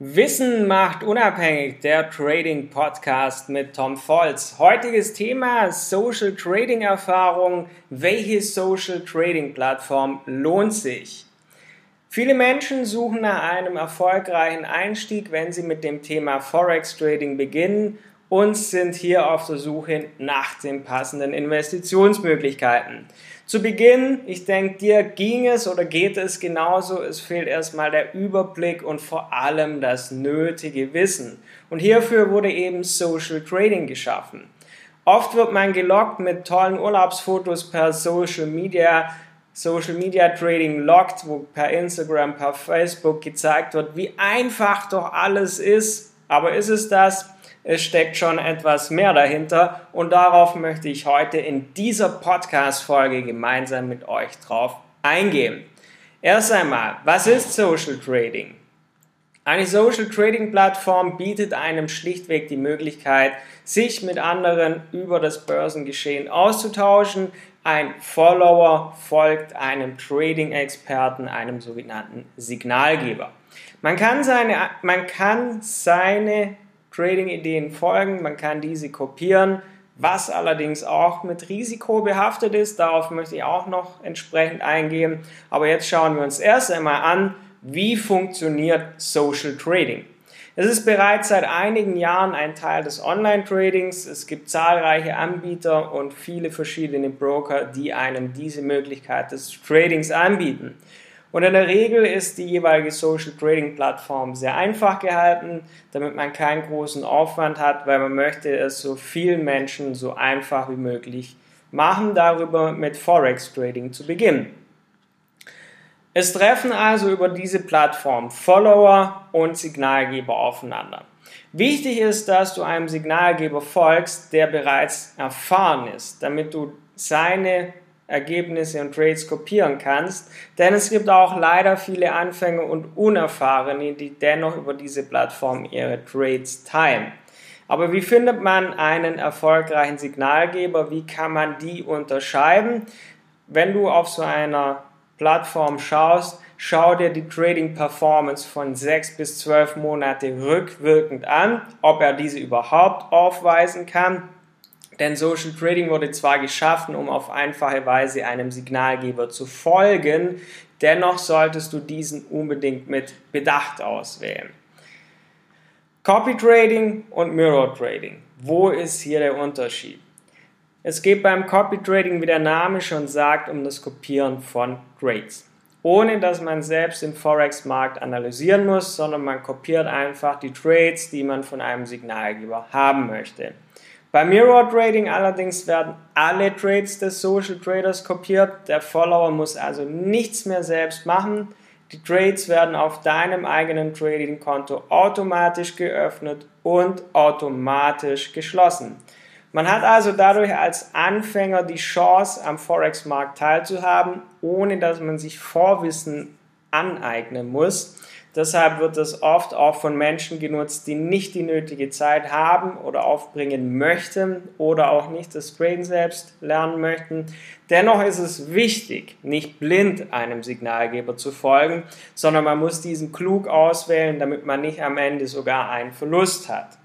Wissen macht unabhängig, der Trading Podcast mit Tom Volz. Heutiges Thema Social Trading Erfahrung. Welche Social Trading Plattform lohnt sich? Viele Menschen suchen nach einem erfolgreichen Einstieg, wenn sie mit dem Thema Forex Trading beginnen und sind hier auf der Suche nach den passenden Investitionsmöglichkeiten. Zu Beginn, ich denke, dir ging es oder geht es genauso, es fehlt erstmal der Überblick und vor allem das nötige Wissen. Und hierfür wurde eben Social Trading geschaffen. Oft wird man gelockt mit tollen Urlaubsfotos per Social Media, Social Media Trading lockt, wo per Instagram, per Facebook gezeigt wird, wie einfach doch alles ist. Aber ist es das? Es steckt schon etwas mehr dahinter und darauf möchte ich heute in dieser Podcast-Folge gemeinsam mit euch drauf eingehen. Erst einmal, was ist Social Trading? Eine Social Trading Plattform bietet einem schlichtweg die Möglichkeit, sich mit anderen über das Börsengeschehen auszutauschen. Ein Follower folgt einem Trading-Experten, einem sogenannten Signalgeber. Man kann seine, man kann seine Trading-Ideen folgen, man kann diese kopieren, was allerdings auch mit Risiko behaftet ist. Darauf möchte ich auch noch entsprechend eingehen. Aber jetzt schauen wir uns erst einmal an, wie funktioniert Social Trading. Es ist bereits seit einigen Jahren ein Teil des Online-Tradings. Es gibt zahlreiche Anbieter und viele verschiedene Broker, die einem diese Möglichkeit des Tradings anbieten. Und in der Regel ist die jeweilige Social Trading Plattform sehr einfach gehalten, damit man keinen großen Aufwand hat, weil man möchte es so vielen Menschen so einfach wie möglich machen, darüber mit Forex Trading zu beginnen. Es treffen also über diese Plattform Follower und Signalgeber aufeinander. Wichtig ist, dass du einem Signalgeber folgst, der bereits erfahren ist, damit du seine Ergebnisse und Trades kopieren kannst, denn es gibt auch leider viele Anfänger und Unerfahrene, die dennoch über diese Plattform ihre Trades teilen. Aber wie findet man einen erfolgreichen Signalgeber? Wie kann man die unterscheiden? Wenn du auf so einer Plattform schaust, schau dir die Trading Performance von 6 bis 12 Monate rückwirkend an, ob er diese überhaupt aufweisen kann denn Social Trading wurde zwar geschaffen, um auf einfache Weise einem Signalgeber zu folgen, dennoch solltest du diesen unbedingt mit Bedacht auswählen. Copy Trading und Mirror Trading. Wo ist hier der Unterschied? Es geht beim Copy Trading, wie der Name schon sagt, um das Kopieren von Trades. Ohne dass man selbst den Forex-Markt analysieren muss, sondern man kopiert einfach die Trades, die man von einem Signalgeber haben möchte. Bei Mirror Trading allerdings werden alle Trades des Social Traders kopiert. Der Follower muss also nichts mehr selbst machen. Die Trades werden auf deinem eigenen Trading-Konto automatisch geöffnet und automatisch geschlossen. Man hat also dadurch als Anfänger die Chance, am Forex-Markt teilzuhaben, ohne dass man sich Vorwissen aneignen muss. Deshalb wird es oft auch von Menschen genutzt, die nicht die nötige Zeit haben oder aufbringen möchten oder auch nicht das Trading selbst lernen möchten. Dennoch ist es wichtig, nicht blind einem Signalgeber zu folgen, sondern man muss diesen klug auswählen, damit man nicht am Ende sogar einen Verlust hat.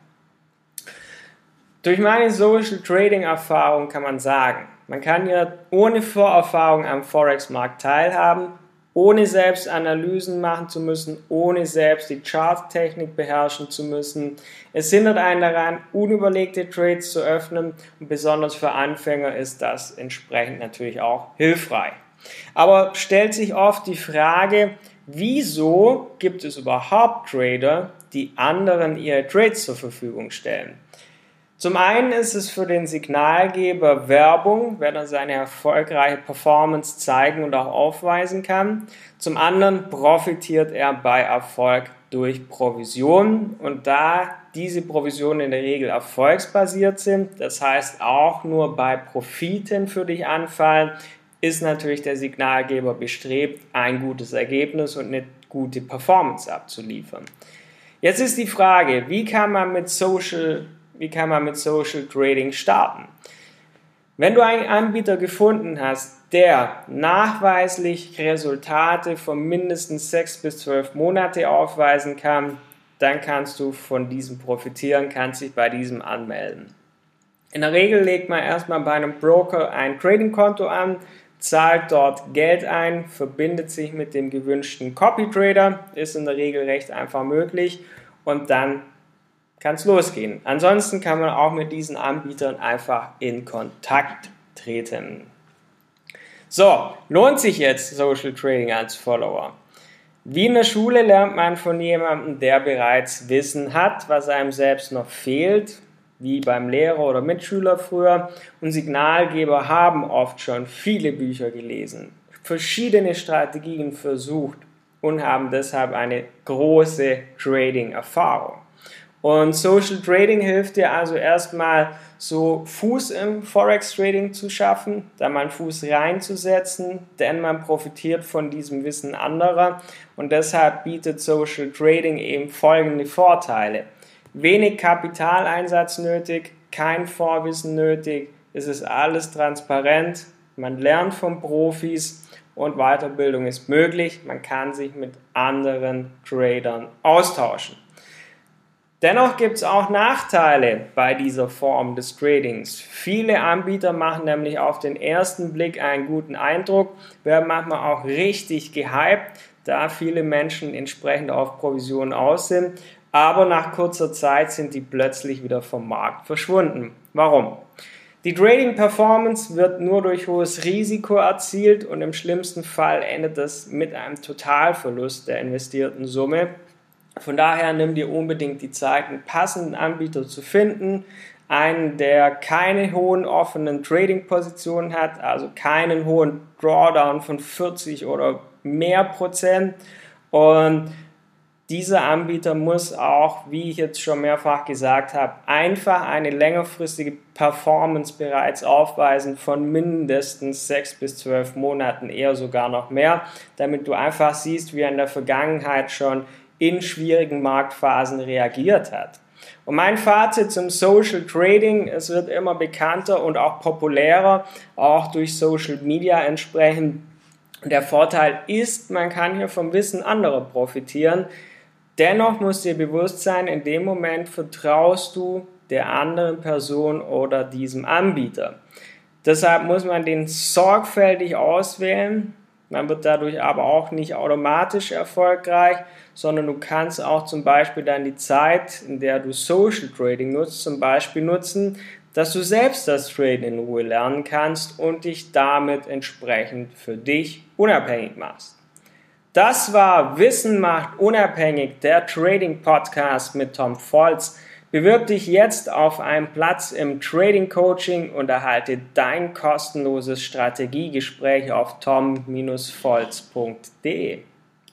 Durch meine Social Trading Erfahrung kann man sagen, man kann ja ohne Vorerfahrung am Forex-Markt teilhaben ohne selbst Analysen machen zu müssen, ohne selbst die Charttechnik beherrschen zu müssen. Es hindert einen daran, unüberlegte Trades zu öffnen und besonders für Anfänger ist das entsprechend natürlich auch hilfreich. Aber stellt sich oft die Frage, wieso gibt es überhaupt Trader, die anderen ihre Trades zur Verfügung stellen? Zum einen ist es für den Signalgeber Werbung, wenn er seine erfolgreiche Performance zeigen und auch aufweisen kann. Zum anderen profitiert er bei Erfolg durch Provisionen und da diese Provisionen in der Regel erfolgsbasiert sind, das heißt auch nur bei Profiten für dich anfallen, ist natürlich der Signalgeber bestrebt, ein gutes Ergebnis und eine gute Performance abzuliefern. Jetzt ist die Frage, wie kann man mit Social wie kann man mit Social Trading starten? Wenn du einen Anbieter gefunden hast, der nachweislich Resultate von mindestens 6 bis 12 Monate aufweisen kann, dann kannst du von diesem profitieren, kannst dich bei diesem anmelden. In der Regel legt man erstmal bei einem Broker ein Trading-Konto an, zahlt dort Geld ein, verbindet sich mit dem gewünschten Copy-Trader, ist in der Regel recht einfach möglich und dann kann es losgehen. Ansonsten kann man auch mit diesen Anbietern einfach in Kontakt treten. So, lohnt sich jetzt Social Trading als Follower? Wie in der Schule lernt man von jemandem, der bereits Wissen hat, was einem selbst noch fehlt, wie beim Lehrer oder Mitschüler früher. Und Signalgeber haben oft schon viele Bücher gelesen, verschiedene Strategien versucht und haben deshalb eine große Trading-Erfahrung. Und Social Trading hilft dir also erstmal so Fuß im Forex Trading zu schaffen, da mal Fuß reinzusetzen, denn man profitiert von diesem Wissen anderer und deshalb bietet Social Trading eben folgende Vorteile. Wenig Kapitaleinsatz nötig, kein Vorwissen nötig, es ist alles transparent, man lernt von Profis und Weiterbildung ist möglich, man kann sich mit anderen Tradern austauschen. Dennoch gibt es auch Nachteile bei dieser Form des Tradings. Viele Anbieter machen nämlich auf den ersten Blick einen guten Eindruck, werden manchmal auch richtig gehypt, da viele Menschen entsprechend auf Provisionen aus sind. Aber nach kurzer Zeit sind die plötzlich wieder vom Markt verschwunden. Warum? Die Trading Performance wird nur durch hohes Risiko erzielt und im schlimmsten Fall endet das mit einem Totalverlust der investierten Summe von daher nimm dir unbedingt die Zeit, einen passenden Anbieter zu finden, einen, der keine hohen offenen Trading-Positionen hat, also keinen hohen Drawdown von 40 oder mehr Prozent. Und dieser Anbieter muss auch, wie ich jetzt schon mehrfach gesagt habe, einfach eine längerfristige Performance bereits aufweisen von mindestens 6 bis 12 Monaten, eher sogar noch mehr, damit du einfach siehst, wie er in der Vergangenheit schon in schwierigen Marktphasen reagiert hat. Und mein Fazit zum Social Trading, es wird immer bekannter und auch populärer, auch durch Social Media entsprechend. Der Vorteil ist, man kann hier vom Wissen anderer profitieren. Dennoch muss dir bewusst sein, in dem Moment vertraust du der anderen Person oder diesem Anbieter. Deshalb muss man den sorgfältig auswählen man wird dadurch aber auch nicht automatisch erfolgreich, sondern du kannst auch zum Beispiel dann die Zeit, in der du Social Trading nutzt, zum Beispiel nutzen, dass du selbst das Traden in Ruhe lernen kannst und dich damit entsprechend für dich unabhängig machst. Das war Wissen macht unabhängig, der Trading Podcast mit Tom Volz. Bewirb dich jetzt auf einen Platz im Trading Coaching und erhalte dein kostenloses Strategiegespräch auf tom-volz.de.